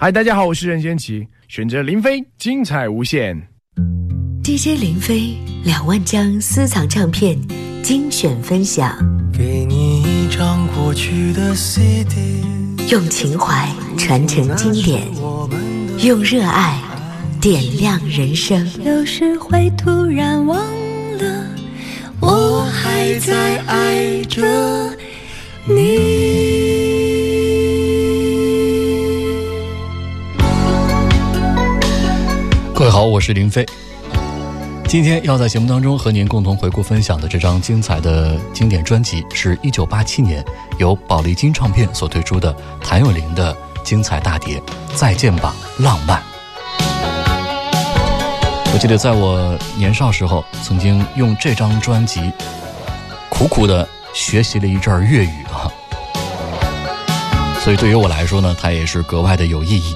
嗨，大家好，我是任贤齐，选择林飞，精彩无限。DJ 林飞两万张私藏唱片精选分享，给你一张过去的 CD，用情怀传承经典，用热爱点亮人生。有时会突然忘了，我还在爱着你。好，我是林飞。今天要在节目当中和您共同回顾分享的这张精彩的经典专辑，是一九八七年由宝丽金唱片所推出的谭咏麟的《精彩大碟》，再见吧，浪漫。我记得在我年少时候，曾经用这张专辑苦苦的学习了一阵粤语啊，所以对于我来说呢，它也是格外的有意义。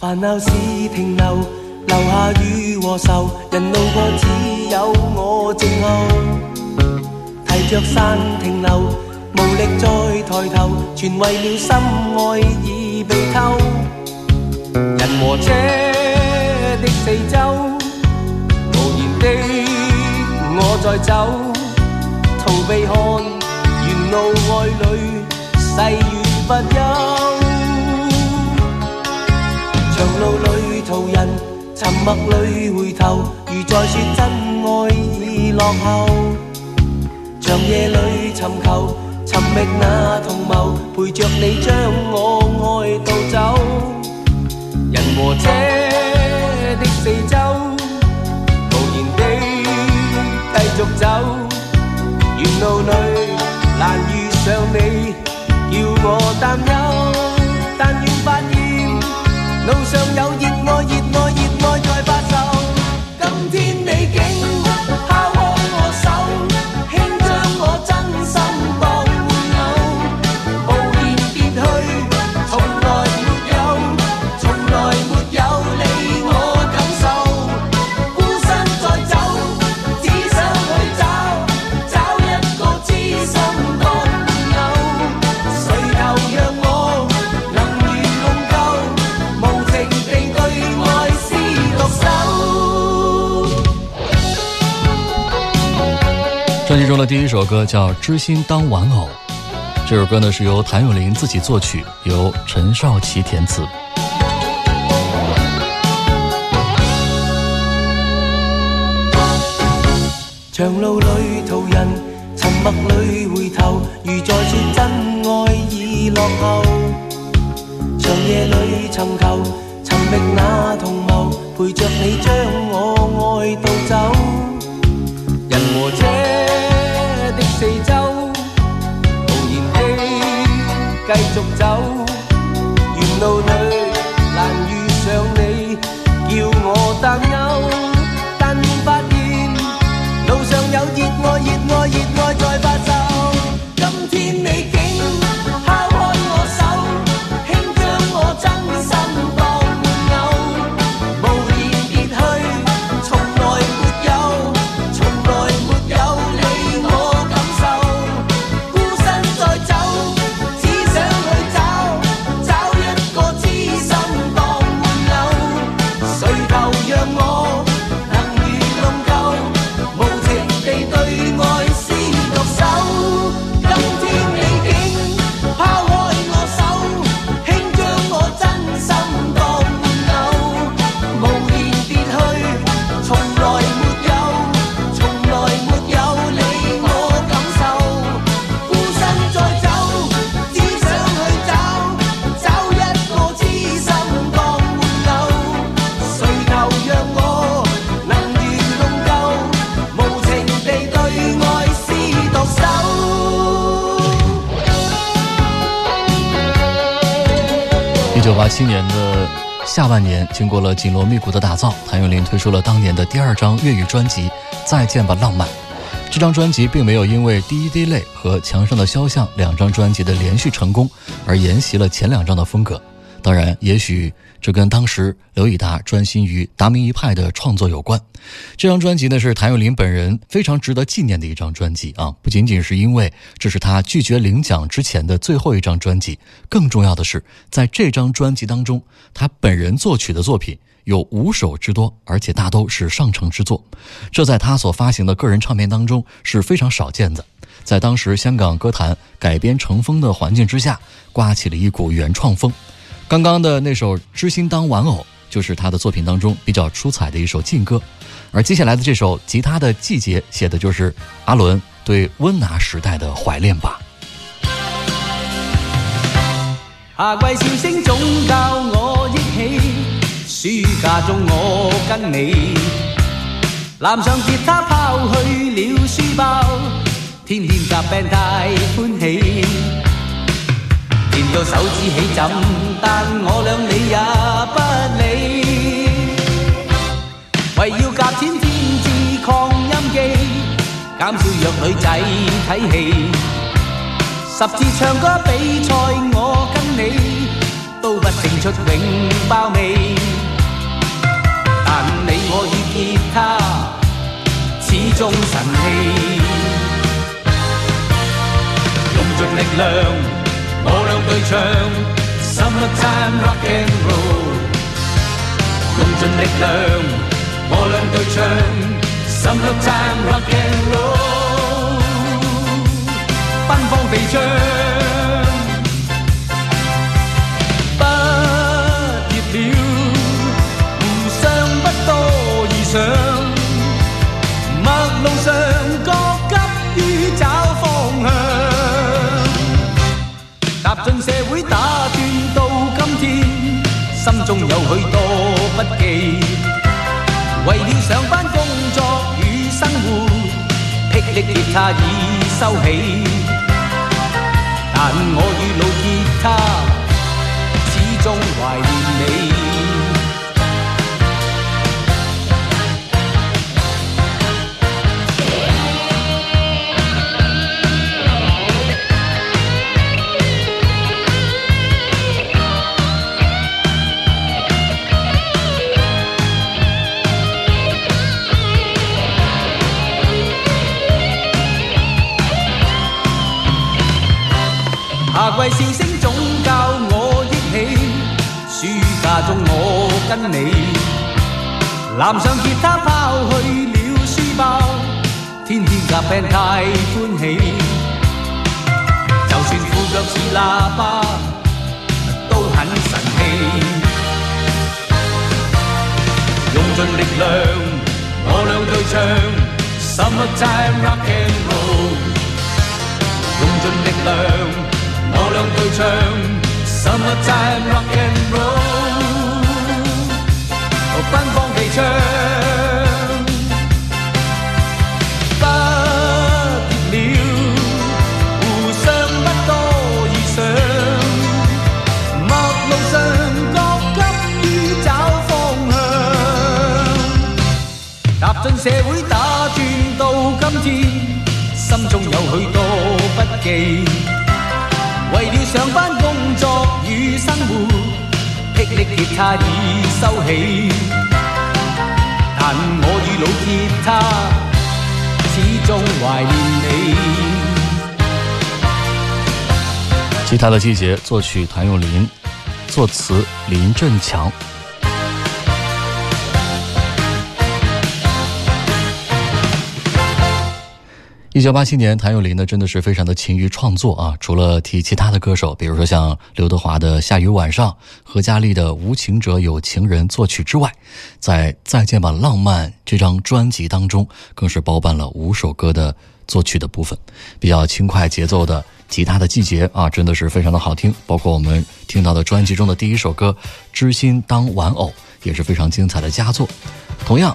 烦恼事停留，留下雨和愁，人路过只有我静候。提着伞停留，无力再抬头，全为了心爱已被偷。人和车的四周，无言的我在走，逃避看沿路爱侣细雨不休。路里途人沉默里回头，如在说真爱已落后。长夜里寻求，寻觅那同谋，陪着你将我爱盗走。人和车的四周，无言地继续走。沿路里难遇上你，叫我担忧。路上有。第一首歌叫《知心当玩偶》，这首歌呢是由谭咏麟自己作曲，由陈少琪填词。长路里途人沉默里回头，如在说真爱已落后。长夜里寻求寻觅那同谋，陪着你将我爱盗走。继续走。经过了紧锣密鼓的打造，谭咏麟推出了当年的第二张粤语专辑《再见吧浪漫》。这张专辑并没有因为《第一滴泪》和《墙上的肖像》两张专辑的连续成功而沿袭了前两张的风格。当然，也许这跟当时刘以达专心于达明一派的创作有关。这张专辑呢，是谭咏麟本人非常值得纪念的一张专辑啊！不仅仅是因为这是他拒绝领奖之前的最后一张专辑，更重要的是，在这张专辑当中，他本人作曲的作品有五首之多，而且大都是上乘之作。这在他所发行的个人唱片当中是非常少见的。在当时香港歌坛改编成风的环境之下，刮起了一股原创风。刚刚的那首《知心当玩偶》就是他的作品当中比较出彩的一首劲歌，而接下来的这首《吉他的季节》写的就是阿伦对温拿时代的怀念吧。夏季笑声总教我忆起，暑假中我跟你，篮上吉他抛去了书包，天天夹 b a 大欢喜。练到手指起疹，但我俩理也不理。为要夹钱添置扩音机，减少约女仔睇戏。十字唱歌比赛，我跟你都不胜出，永包尾。但你我与吉他始终神气，用尽力量。我俩对唱，Summertime Rock and Roll，用尽力量。我俩对唱，Summertime Rock and Roll，奔放地唱， 为了上班工作与生活，霹雳吉他已收起，但我与老吉他始终怀念你。笑声总教我忆起，暑假中我跟你，拿上吉他抛去了书包，天天夹 Band 太欢喜。就算裤脚似喇叭，都很神气。用尽力量，我俩对唱，Summer Time Rock and Roll。用尽力量。对唱 s u m e time rock and roll，奔放地唱。不遇了，互相不多遇想，陌路上各急于找方向。踏进社会打转到今天，心中有许多不羁。上班工作与生活，霹雳吉他已收起，但我与老吉他始终怀念你。吉他的季节，作曲谭咏麟，作词林振强。一九八七年，谭咏麟呢真的是非常的勤于创作啊！除了替其他的歌手，比如说像刘德华的《下雨晚上》、何嘉丽的《无情者有情人》作曲之外，在《再见吧浪漫》这张专辑当中，更是包办了五首歌的作曲的部分。比较轻快节奏的《吉他的季节》啊，真的是非常的好听。包括我们听到的专辑中的第一首歌《知心当玩偶》，也是非常精彩的佳作。同样。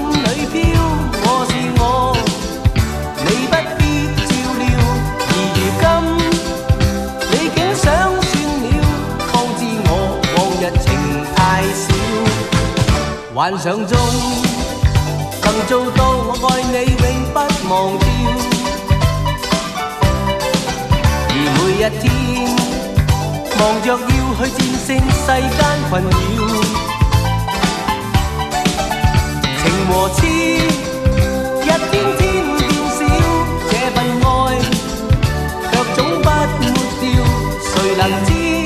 幻想中能做到，我爱你永不忘掉。而每一天忙着要去战胜世间困扰，情和痴一天天变少，这份爱却总不抹掉。谁能知？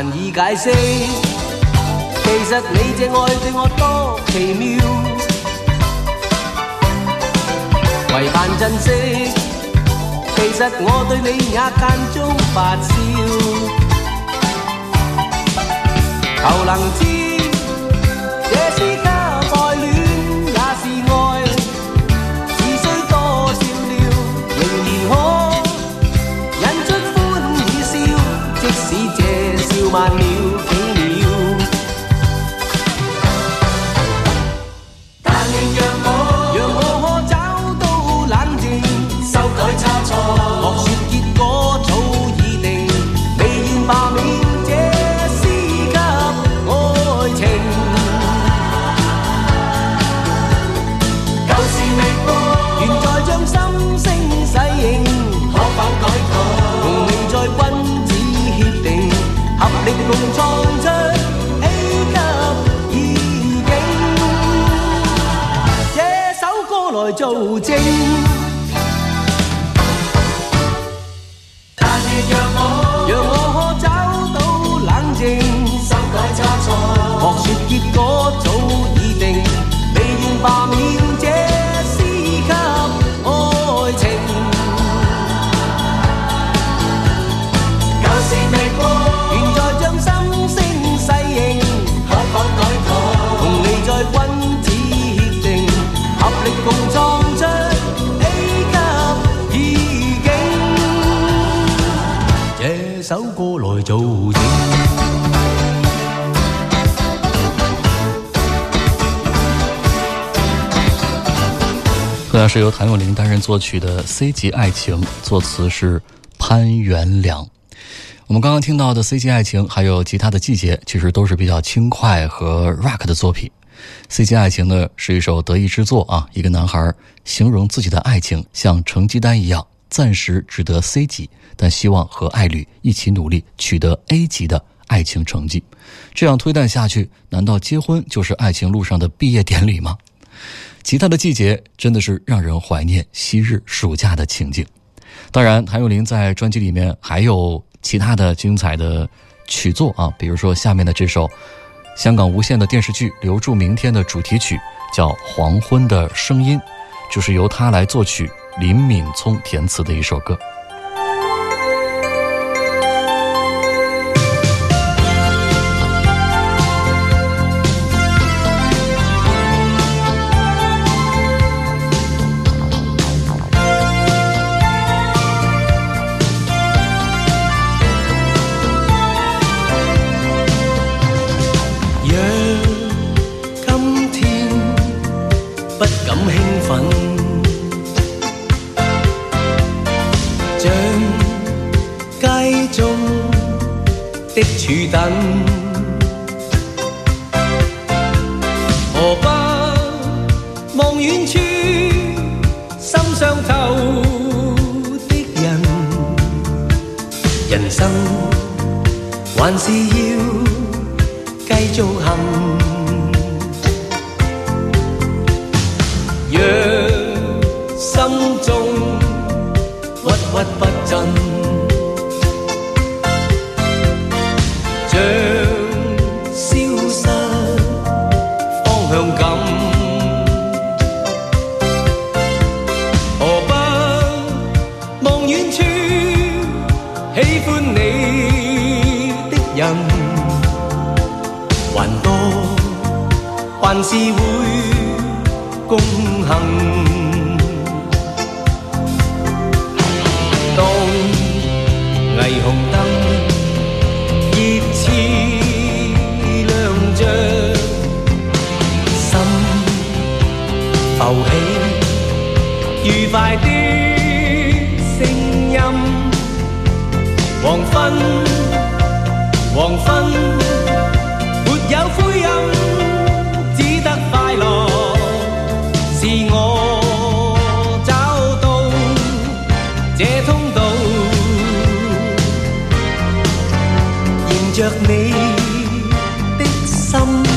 难以解释，其实你这爱对我多奇妙。为盼珍惜，其实我对你也间中发笑。求能知，这是家再恋也是爱，是需多少了，仍然可引出欢与笑，即使这。uma 他愿让我让我可找到冷静，修改差错，说结果。是由谭咏麟担任作曲的 C 级爱情，作词是潘元良。我们刚刚听到的 C 级爱情，还有其他的季节，其实都是比较轻快和 rock 的作品。C 级爱情呢，是一首得意之作啊。一个男孩形容自己的爱情像成绩单一样，暂时只得 C 级，但希望和爱侣一起努力取得 A 级的爱情成绩。这样推断下去，难道结婚就是爱情路上的毕业典礼吗？其他的季节真的是让人怀念昔日暑假的情景。当然，谭咏麟在专辑里面还有其他的精彩的曲作啊，比如说下面的这首香港无线的电视剧《留住明天》的主题曲，叫《黄昏的声音》，就是由他来作曲，林敏聪填词的一首歌。不敢兴奋，像街中的柱等，何不望远处心伤透的人？人生还是要。阵，像消失方向感。何不望远处，喜欢你的人还多，还是会共行。昏，黄昏，没有灰暗，只得快乐。是我找到这通道，迎着你的心。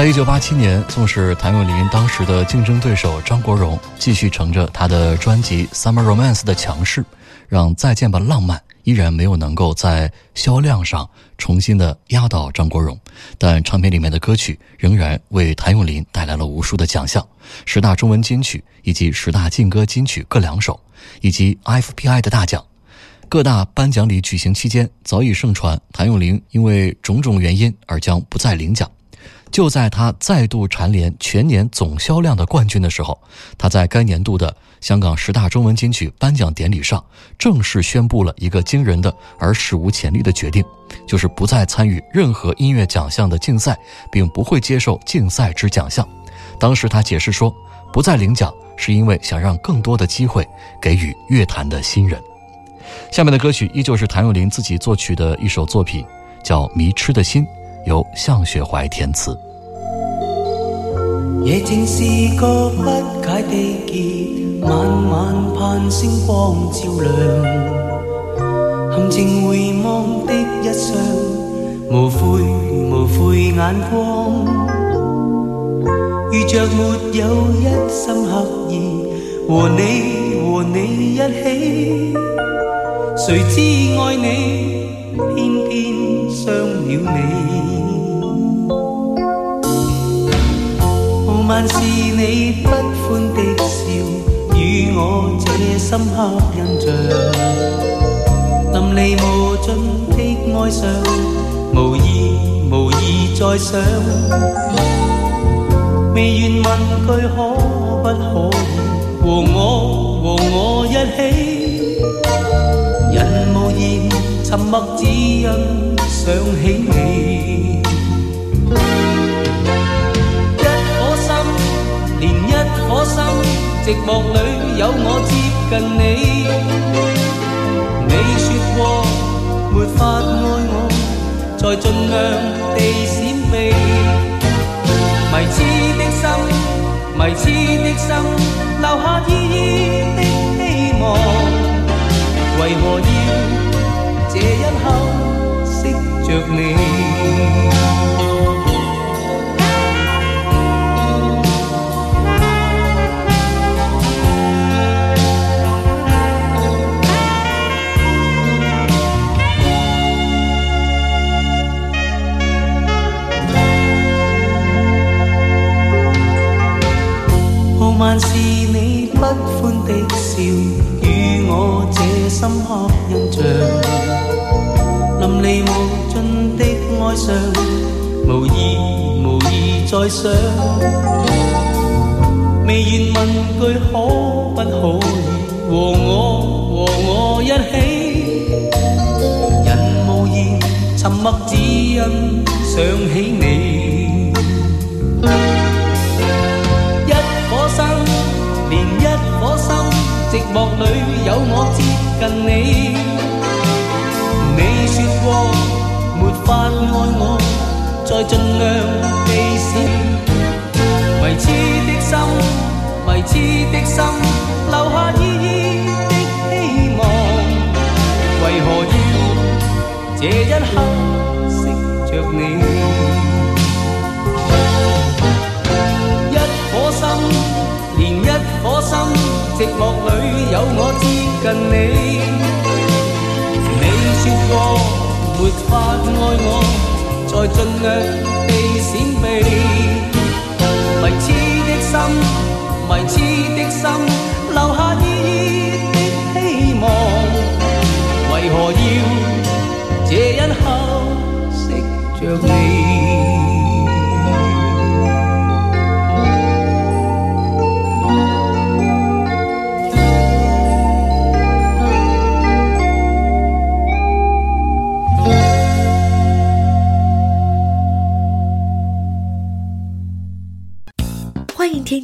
在一九八七年，纵使谭咏麟当时的竞争对手张国荣继续乘着他的专辑《Summer Romance》的强势，让再见吧浪漫依然没有能够在销量上重新的压倒张国荣，但唱片里面的歌曲仍然为谭咏麟带来了无数的奖项：十大中文金曲以及十大劲歌金曲各两首，以及 FBI 的大奖。各大颁奖礼举行期间，早已盛传谭咏麟因为种种原因而将不再领奖。就在他再度蝉联全年总销量的冠军的时候，他在该年度的香港十大中文金曲颁奖典礼上正式宣布了一个惊人的而史无前例的决定，就是不再参与任何音乐奖项的竞赛，并不会接受竞赛之奖项。当时他解释说，不再领奖是因为想让更多的机会给予乐坛的新人。下面的歌曲依旧是谭咏麟自己作曲的一首作品，叫《迷痴的心》。由向雪怀填词夜静是个不解的结晚晚盼星光照亮含情回望的一双无悔无悔眼光遇着没有一心刻意和你和你一起谁知爱你偏偏伤了你万是你不欢的笑，与我这深刻印象，淋漓无尽的爱上，无意无意再想，未愿问句可不可以和我和我一起，人无言沉默，只因想起你。一颗心，寂寞里有我接近你。你说过没法爱我，才尽量地闪避。迷痴的心，迷痴的心，留下依依的希望。为何要这一刻识着你？笑与我这深刻印象，淋漓无尽的哀伤，无意无意再想，未愿问句可不可以和我和我一起，人无言沉默只因想起你。梦里有我接近你，你说过没法爱我，再尽量地闪。迷痴的心，迷痴的心，留下依依的希望。为何要这一刻识着你？一颗心连一颗心。寂寞里有我接近你，你说过没法爱我，再尽量避闪避。迷痴的心，迷痴的心，留下依依的希望。为何要这一刻识着你？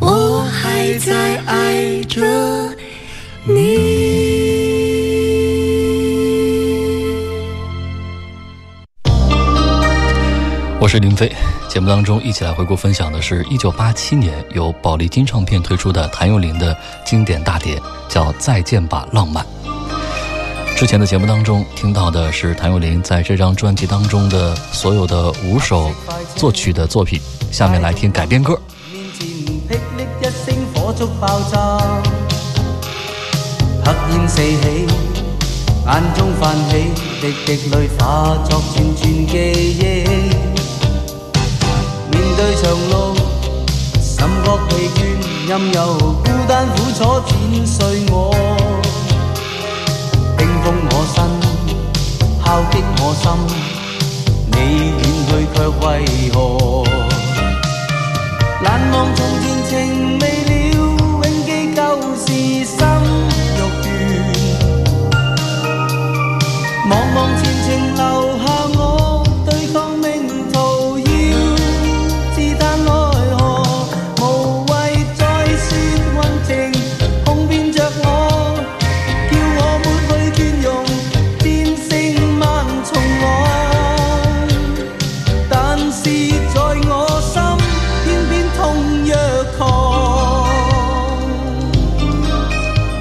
我还在爱着你。我是林飞，节目当中一起来回顾分享的是一九八七年由宝丽金唱片推出的谭咏麟的经典大碟，叫《再见吧浪漫》。之前的节目当中听到的是谭咏麟在这张专辑当中的所有的五首作曲的作品，下面来听改编歌。一声火烛爆炸，黑烟四起，眼中泛起滴滴泪，化作串串记忆。面对长路，心觉疲倦，任由孤单苦楚剪碎我，冰封我身，敲击我心。你远去却为何？难忘从前情。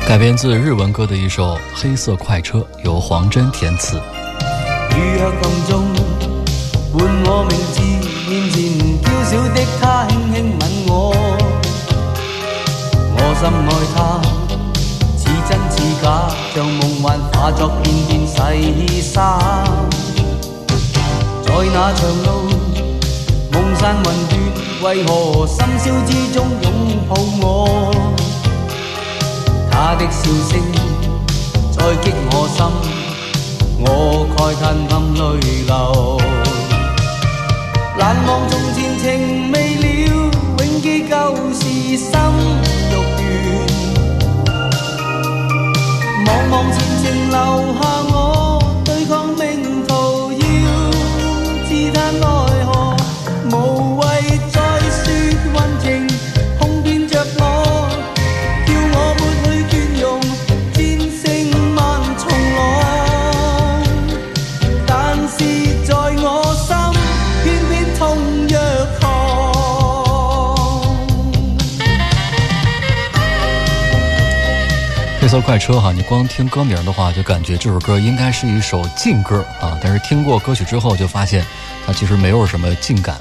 改编自日文歌的一首《黑色快车》，由黄真填词。雨巷风中唤我名字，面前娇小的她轻轻吻我，我心爱她，似真似假，像梦幻化作片片细沙。在那长路，梦散云断，为何深宵之中拥抱我？她的笑声再激我心，我慨叹暗泪流。难忘从前情未了，永记旧时心欲断。望望前程留下我。快车哈，你光听歌名的话，就感觉这首歌应该是一首劲歌啊。但是听过歌曲之后，就发现它其实没有什么劲感，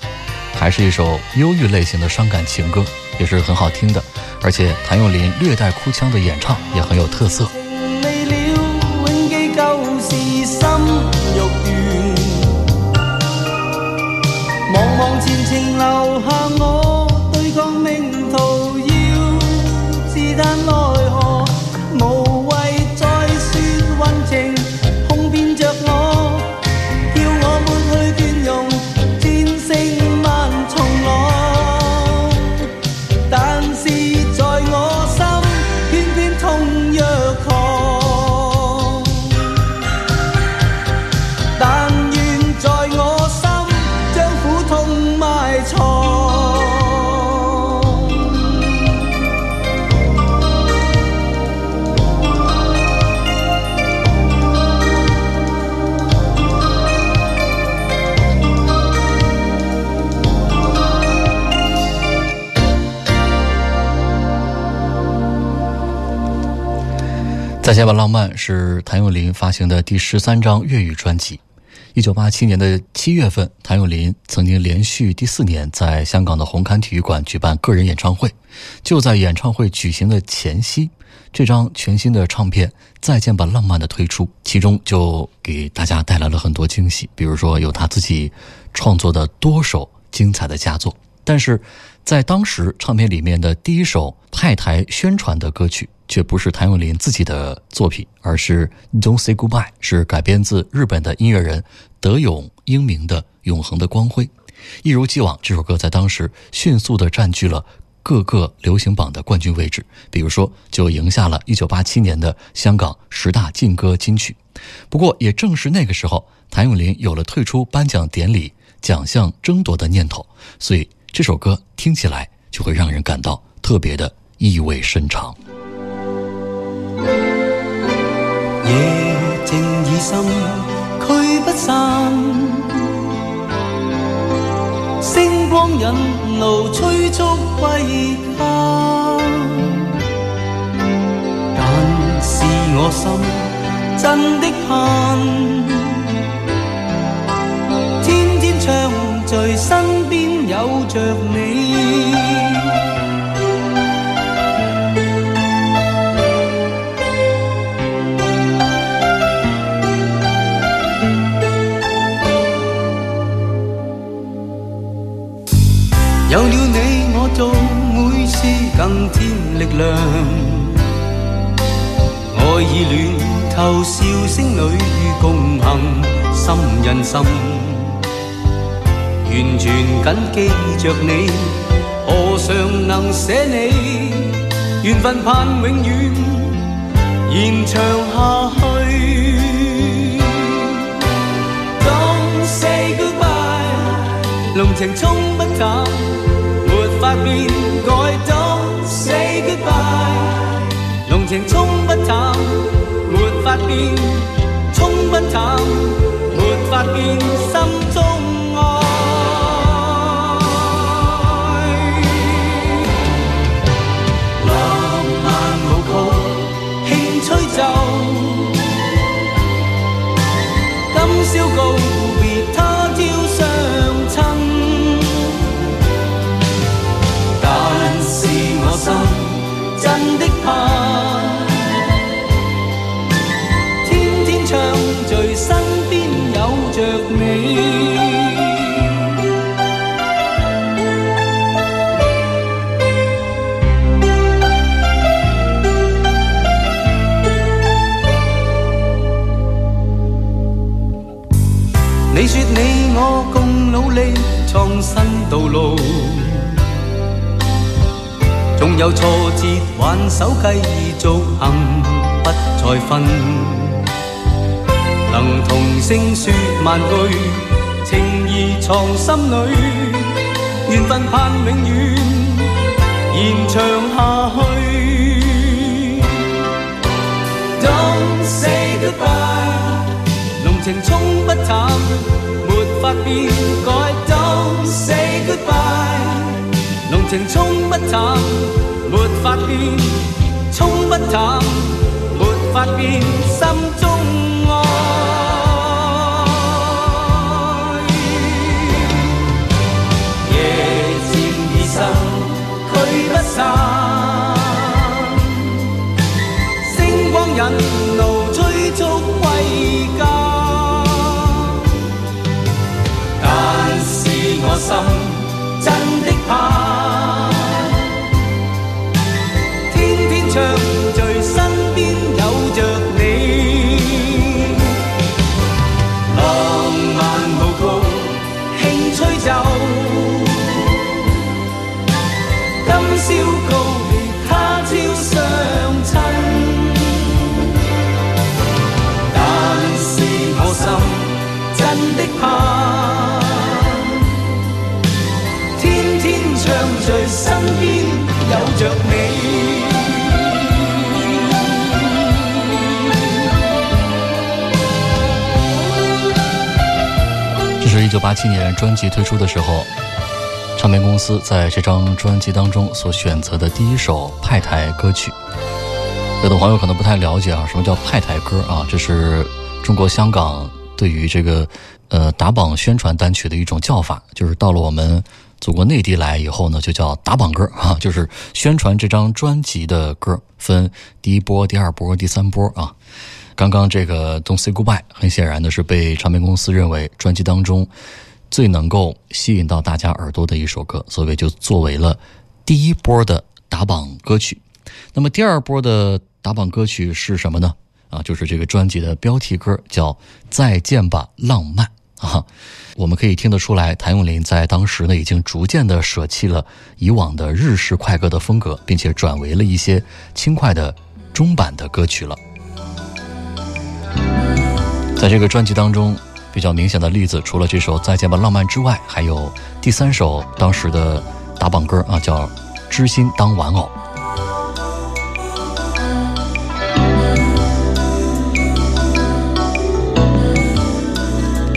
还是一首忧郁类型的伤感情歌，也是很好听的。而且谭咏麟略带哭腔的演唱也很有特色。忘了记旧时心前程留下我。《再见吧，浪漫》是谭咏麟发行的第十三张粤语专辑。一九八七年的七月份，谭咏麟曾经连续第四年在香港的红磡体育馆举办个人演唱会。就在演唱会举行的前夕，这张全新的唱片《再见吧，浪漫》的推出，其中就给大家带来了很多惊喜，比如说有他自己创作的多首精彩的佳作，但是。在当时，唱片里面的第一首派台宣传的歌曲，却不是谭咏麟自己的作品，而是《Don't Say Goodbye》，是改编自日本的音乐人德永英明的《永恒的光辉》。一如既往，这首歌在当时迅速地占据了各个流行榜的冠军位置，比如说就赢下了一九八七年的香港十大劲歌金曲。不过，也正是那个时候，谭咏麟有了退出颁奖典礼奖项争夺的念头，所以。这首歌听起来就会让人感到特别的意味深长。夜静已深，驱不散，星光引路，催促归家。但是我心真的盼。有了你，我做每事更添力量。爱意暖透，笑声里共行，心印心。完全紧记着你，何尝能舍你？缘分盼永远延长下去。Don't say goodbye，浓情冲不淡，没法变改。Don't say goodbye，浓情冲不淡，没法变，冲不淡，没法变心中。力创新道路，纵有挫折，挽手继续行，不再分。能同声说万句情义藏心里，缘份盼永远延长下去。Don't say goodbye，浓情冲不淡。变改 d say goodbye。浓情冲不淡，没法变，冲不淡，没法变，心中爱。夜渐已深，驱不散，星光人。边有着你。这是一九八七年专辑推出的时候，唱片公司在这张专辑当中所选择的第一首派台歌曲。有的朋友可能不太了解啊，什么叫派台歌啊？这是中国香港对于这个呃打榜宣传单曲的一种叫法，就是到了我们。祖国内地来以后呢，就叫打榜歌啊，就是宣传这张专辑的歌分第一波、第二波、第三波啊。刚刚这个《Don't Say Goodbye》很显然的是被唱片公司认为专辑当中最能够吸引到大家耳朵的一首歌，所以就作为了第一波的打榜歌曲。那么第二波的打榜歌曲是什么呢？啊，就是这个专辑的标题歌，叫《再见吧，浪漫》。啊，我们可以听得出来，谭咏麟在当时呢，已经逐渐的舍弃了以往的日式快歌的风格，并且转为了一些轻快的中版的歌曲了。在这个专辑当中，比较明显的例子，除了这首《再见吧，浪漫》之外，还有第三首当时的打榜歌啊，叫《知心当玩偶》。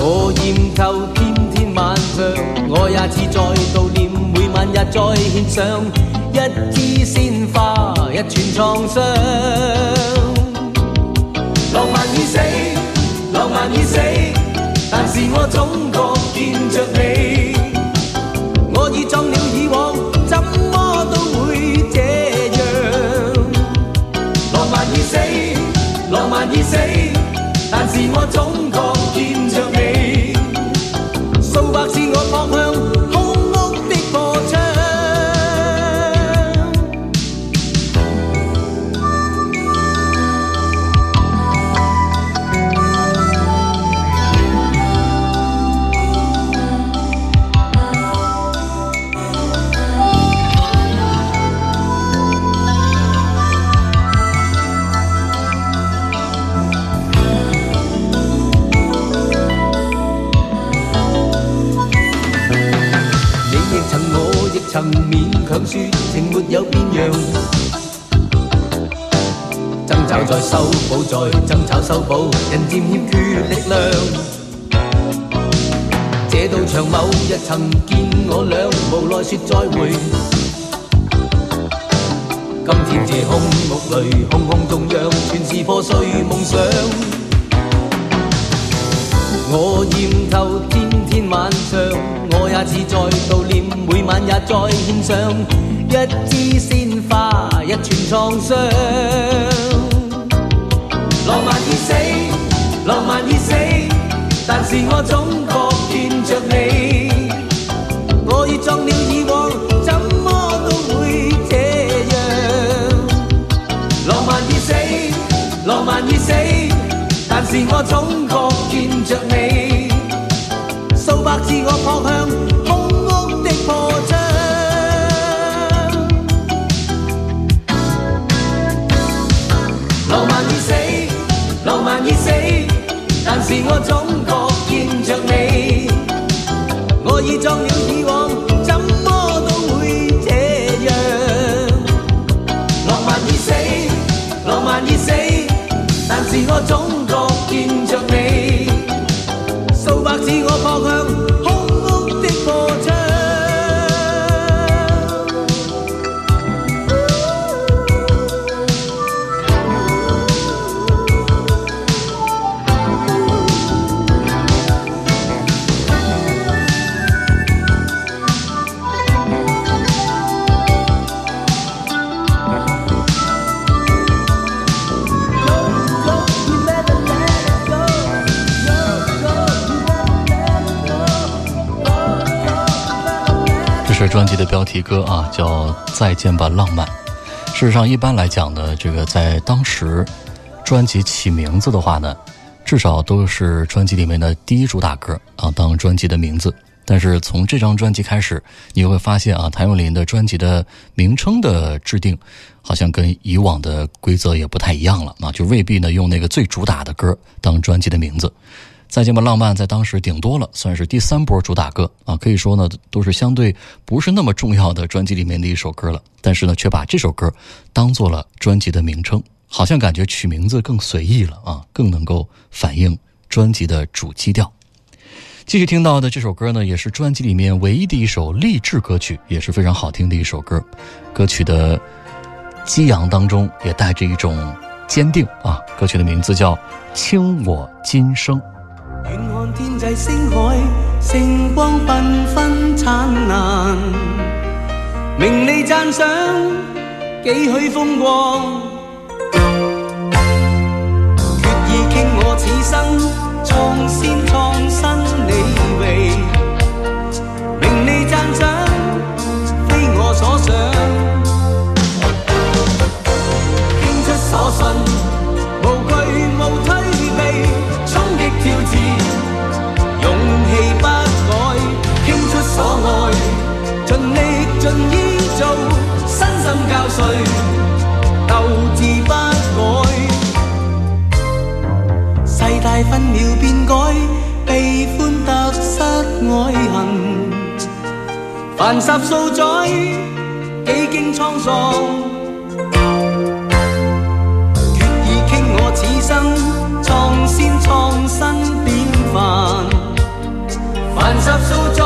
我厌唸，天天晚上，我也似在悼念，每晚也再献上一枝鲜花，一串创伤。浪漫已死，浪漫已死，但是我总觉见着你，我已撞了以往，怎么都会这样。浪漫已死，浪漫已死，但是我总。在修补，在争吵修补，人渐欠缺力量。这道墙某日曾见我俩，无奈说再会。今天这空屋里，空空中央，全是破碎梦想。我厌透天天晚上，我也似在悼念，每晚也在献上一支鲜花，一串创伤。浪漫已死，浪漫已死，但是我总觉见着你。我已装了以往，怎么都会这样。浪漫已死，浪漫已死，但是我总。题歌啊，叫《再见吧浪漫》。事实上，一般来讲呢，这个在当时，专辑起名字的话呢，至少都是专辑里面的第一主打歌啊当专辑的名字。但是从这张专辑开始，你会发现啊，谭咏麟的专辑的名称的制定，好像跟以往的规则也不太一样了啊，就未必呢用那个最主打的歌当专辑的名字。再见吧，浪漫，在当时顶多了算是第三波主打歌啊，可以说呢，都是相对不是那么重要的专辑里面的一首歌了。但是呢，却把这首歌当做了专辑的名称，好像感觉取名字更随意了啊，更能够反映专辑的主基调。继续听到的这首歌呢，也是专辑里面唯一的一首励志歌曲，也是非常好听的一首歌。歌曲的激昂当中也带着一种坚定啊。歌曲的名字叫《倾我今生》。远看天际星海，星光缤纷灿烂。名利赞赏，几许风光？决意倾我此生，创先创新。虽斗志不改，世态分秒变改，悲欢得失爱恨。凡十数载，几经沧桑，愿以倾我此生，创先创新典范。凡十数。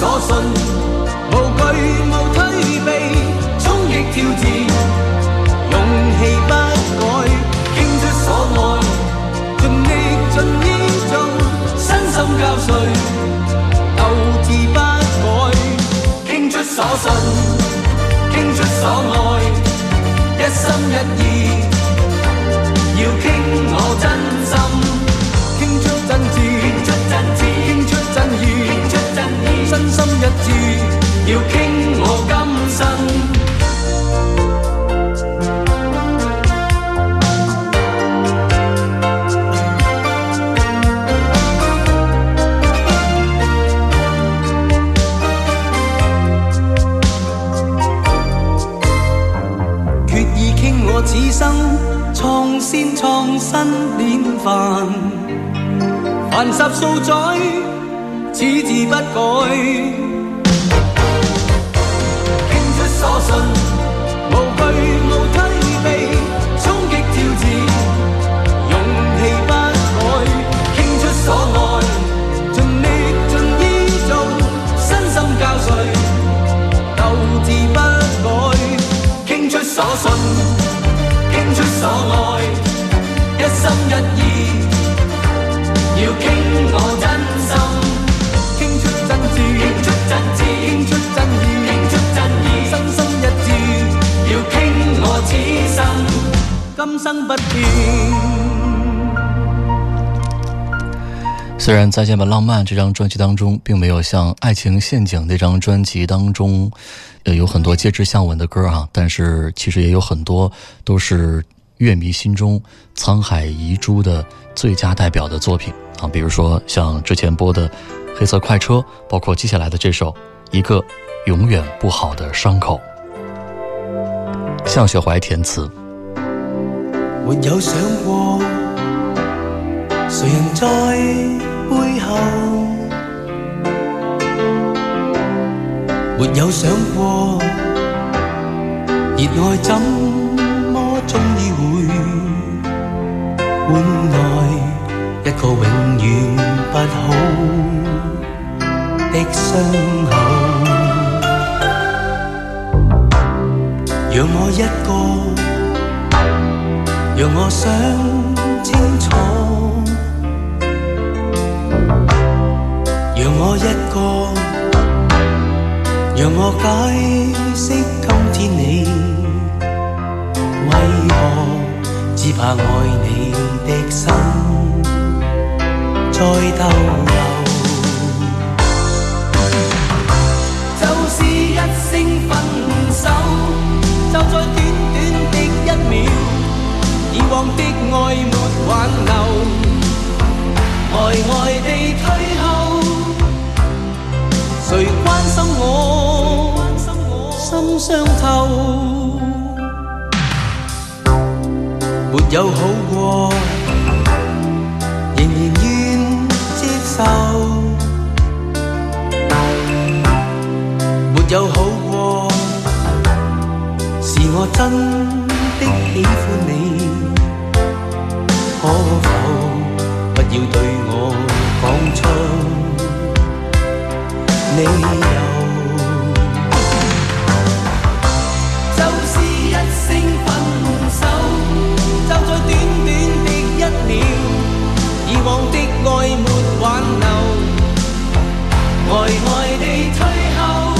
所信无惧无退避，冲击挑战，勇气不改。倾出所爱，尽力尽义务，身心交瘁，斗志不改。倾出所信，倾出所爱，一心一意，要倾我真。一次要倾我今生，决意倾我此生，创先创新典范，凡十数载，此志不改。无惧无退避，冲击挑战，勇气不改，倾出所爱，尽力尽依，做，身心交瘁，斗志不改，倾出所信，倾出所爱，一心一意，要倾我真心。今生不变。虽然《再见吧，浪漫》这张专辑当中，并没有像《爱情陷阱》那张专辑当中，呃，有很多“借支向吻”的歌啊，但是其实也有很多都是乐迷心中沧海遗珠的最佳代表的作品啊，比如说像之前播的《黑色快车》，包括接下来的这首《一个永远不好的伤口》，向雪怀填词。没有想过，谁人在背后？没有想过，热爱怎么终于会换来一个永远不好的伤口？让我一个。让我想清楚，让我一个，让我解释今天你为何只怕爱你的心再逗留？就是一声分手，就在。的爱没挽留，呆呆地退后。谁关心我心伤透？没有好过，仍然愿接受。没有好过，是我真的喜欢你。对我讲出理由，就是一声分手，就在短短的一秒，以往的爱没挽留，呆呆地退后，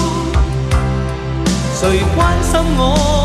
谁关心我？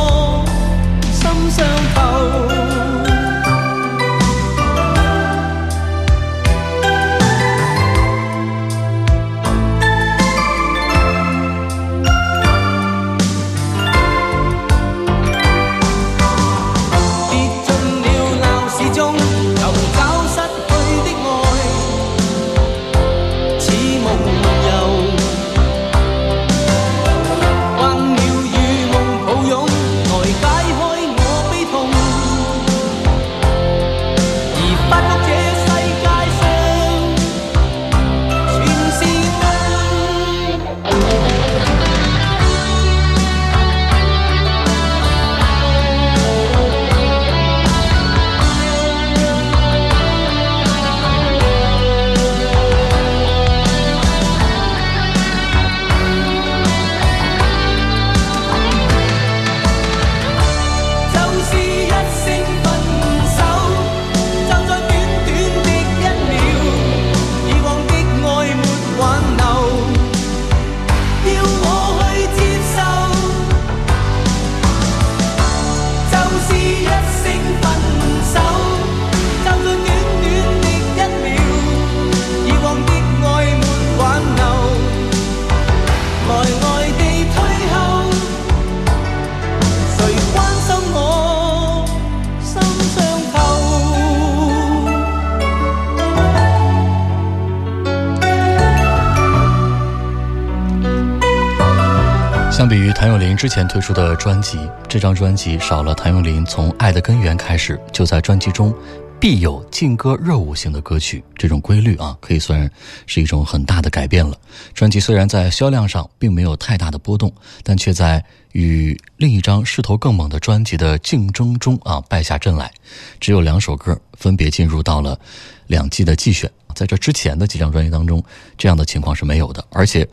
之前推出的专辑，这张专辑少了谭咏麟从《爱的根源》开始就在专辑中必有劲歌热舞型的歌曲这种规律啊，可以算是一种很大的改变了。专辑虽然在销量上并没有太大的波动，但却在与另一张势头更猛的专辑的竞争中啊败下阵来，只有两首歌分别进入到了两季的季选。在这之前的几张专辑当中，这样的情况是没有的，而且。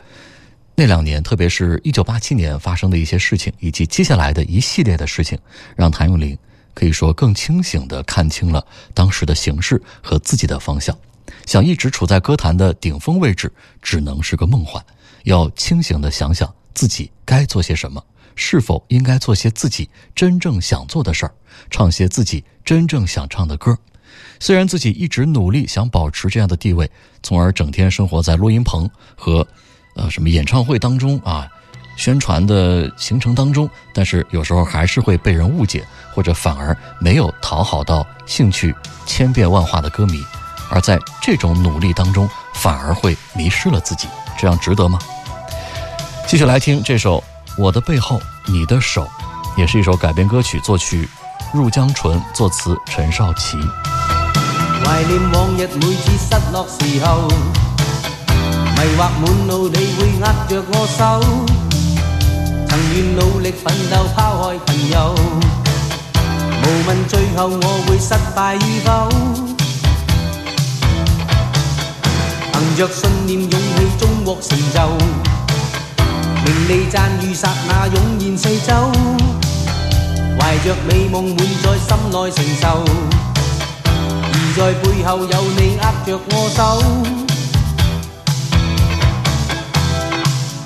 那两年，特别是一九八七年发生的一些事情，以及接下来的一系列的事情，让谭咏麟可以说更清醒地看清了当时的形势和自己的方向。想一直处在歌坛的顶峰位置，只能是个梦幻。要清醒地想想自己该做些什么，是否应该做些自己真正想做的事儿，唱些自己真正想唱的歌。虽然自己一直努力想保持这样的地位，从而整天生活在录音棚和。呃，什么演唱会当中啊，宣传的行程当中，但是有时候还是会被人误解，或者反而没有讨好到兴趣千变万化的歌迷，而在这种努力当中，反而会迷失了自己，这样值得吗？继续来听这首《我的背后你的手》，也是一首改编歌曲，作曲入江纯，作词陈少琪。怀念往日每次失落时候。迷惑满路，你会握着我手。曾愿努力奋斗，抛开朋友，无问最后我会失败与否。凭着信念，勇气终获成就。名利赞誉刹那涌现四周，怀着美梦，满在心内承受。而在背后有你握着我手。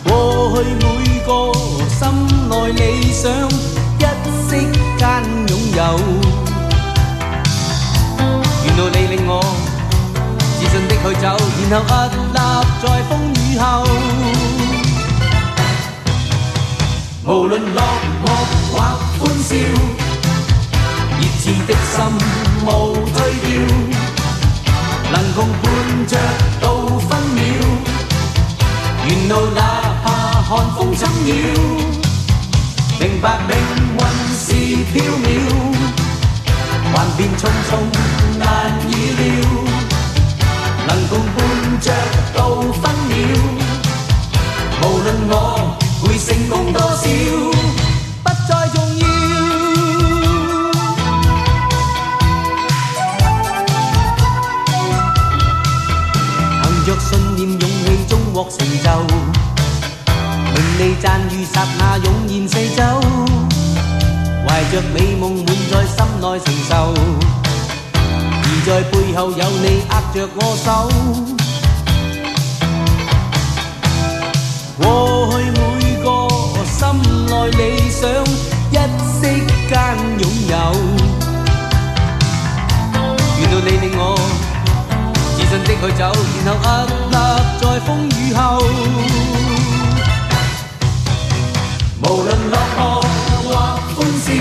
过去每个心内理想，一息间拥有。沿路你令我自信的去走，然后屹立在风雨后。无论落寞或欢笑，热炽的心无退掉，能共伴着到分秒，沿路那。寒风侵扰，明白命运是飘渺，万变匆匆难预料，能共伴着到分秒。无论我会成功多少，不再重要。凭着信念，勇气终获成就。你赞誉刹那湧現四周，懷着美夢滿在心內承受，而在背後有你握着我手。過去每個心內理想一息間擁有，遇到你令我自信的去走，然後屹立在風雨後。无论落寞或欢笑，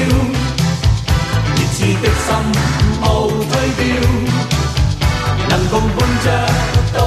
热炽的心无退掉，能共伴着